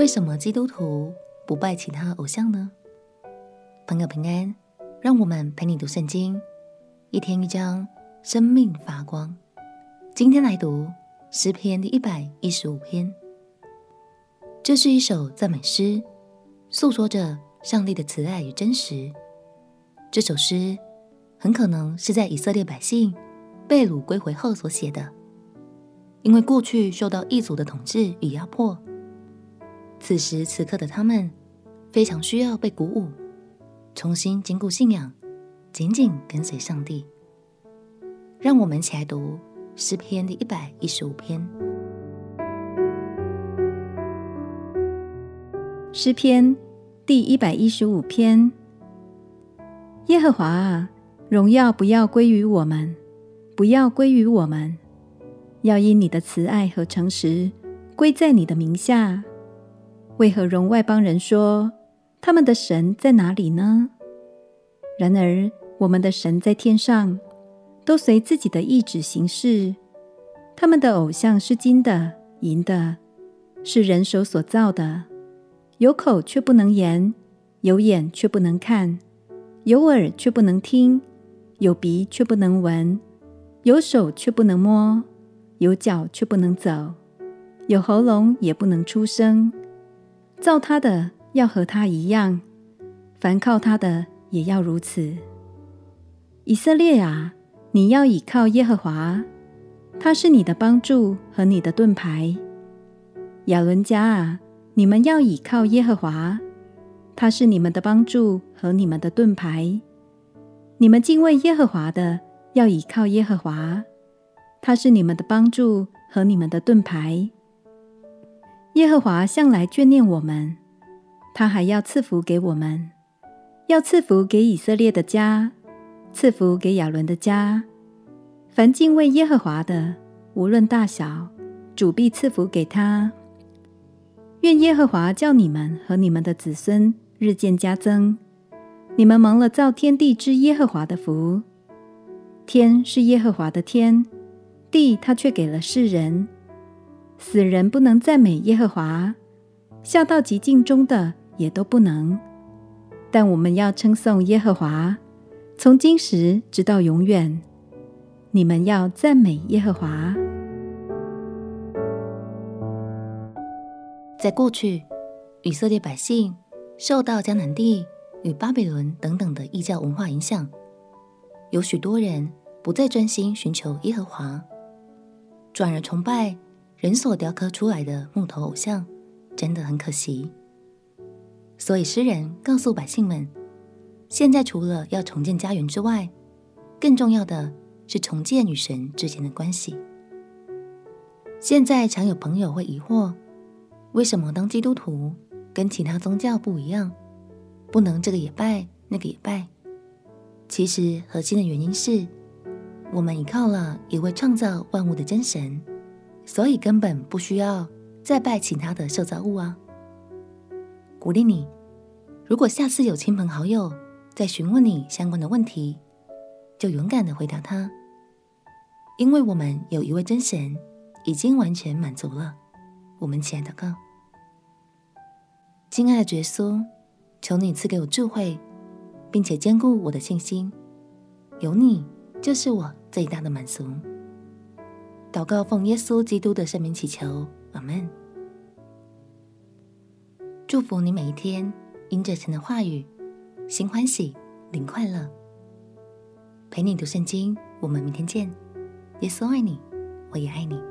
为什么基督徒不拜其他偶像呢？朋友平安，让我们陪你读圣经，一天一章，生命发光。今天来读诗篇第一百一十五篇。这是一首赞美诗，诉说着上帝的慈爱与真实。这首诗很可能是在以色列百姓被掳归回后所写的，因为过去受到异族的统治与压迫。此时此刻的他们非常需要被鼓舞，重新坚固信仰，紧紧跟随上帝。让我们一起来读诗篇第一百一十五篇。诗篇第一百一十五篇：耶和华啊，荣耀不要归于我们，不要归于我们，要因你的慈爱和诚实归在你的名下。为何容外邦人说他们的神在哪里呢？然而我们的神在天上，都随自己的意旨行事。他们的偶像是金的、银的，是人手所造的，有口却不能言，有眼却不能看，有耳却不能听，有鼻却不能闻，有手却不能摸，有脚却不能走，有喉咙也不能出声。造他的要和他一样，凡靠他的也要如此。以色列啊，你要倚靠耶和华，他是你的帮助和你的盾牌。亚伦家啊，你们要倚靠耶和华，他是你们的帮助和你们的盾牌。你们敬畏耶和华的，要倚靠耶和华，他是你们的帮助和你们的盾牌。耶和华向来眷念我们，他还要赐福给我们，要赐福给以色列的家，赐福给亚伦的家。凡敬畏耶和华的，无论大小，主必赐福给他。愿耶和华叫你们和你们的子孙日渐加增。你们蒙了造天地之耶和华的福。天是耶和华的天，地他却给了世人。死人不能赞美耶和华，下到寂静中的也都不能。但我们要称颂耶和华，从今时直到永远。你们要赞美耶和华。在过去，以色列百姓受到迦南地与巴比伦等等的异教文化影响，有许多人不再专心寻求耶和华，转而崇拜。人所雕刻出来的木头偶像，真的很可惜。所以诗人告诉百姓们，现在除了要重建家园之外，更重要的是重建与神之间的关系。现在常有朋友会疑惑，为什么当基督徒跟其他宗教不一样，不能这个也拜，那个也拜？其实核心的原因是，我们依靠了一位创造万物的真神。所以根本不需要再拜其他的受造物啊！鼓励你，如果下次有亲朋好友在询问你相关的问题，就勇敢的回答他，因为我们有一位真神已经完全满足了。我们起来祷告，亲爱的耶稣，求你赐给我智慧，并且坚固我的信心，有你就是我最大的满足。祷告，奉耶稣基督的圣名祈求，阿门。祝福你每一天，因着神的话语，心欢喜，灵快乐。陪你读圣经，我们明天见。耶稣爱你，我也爱你。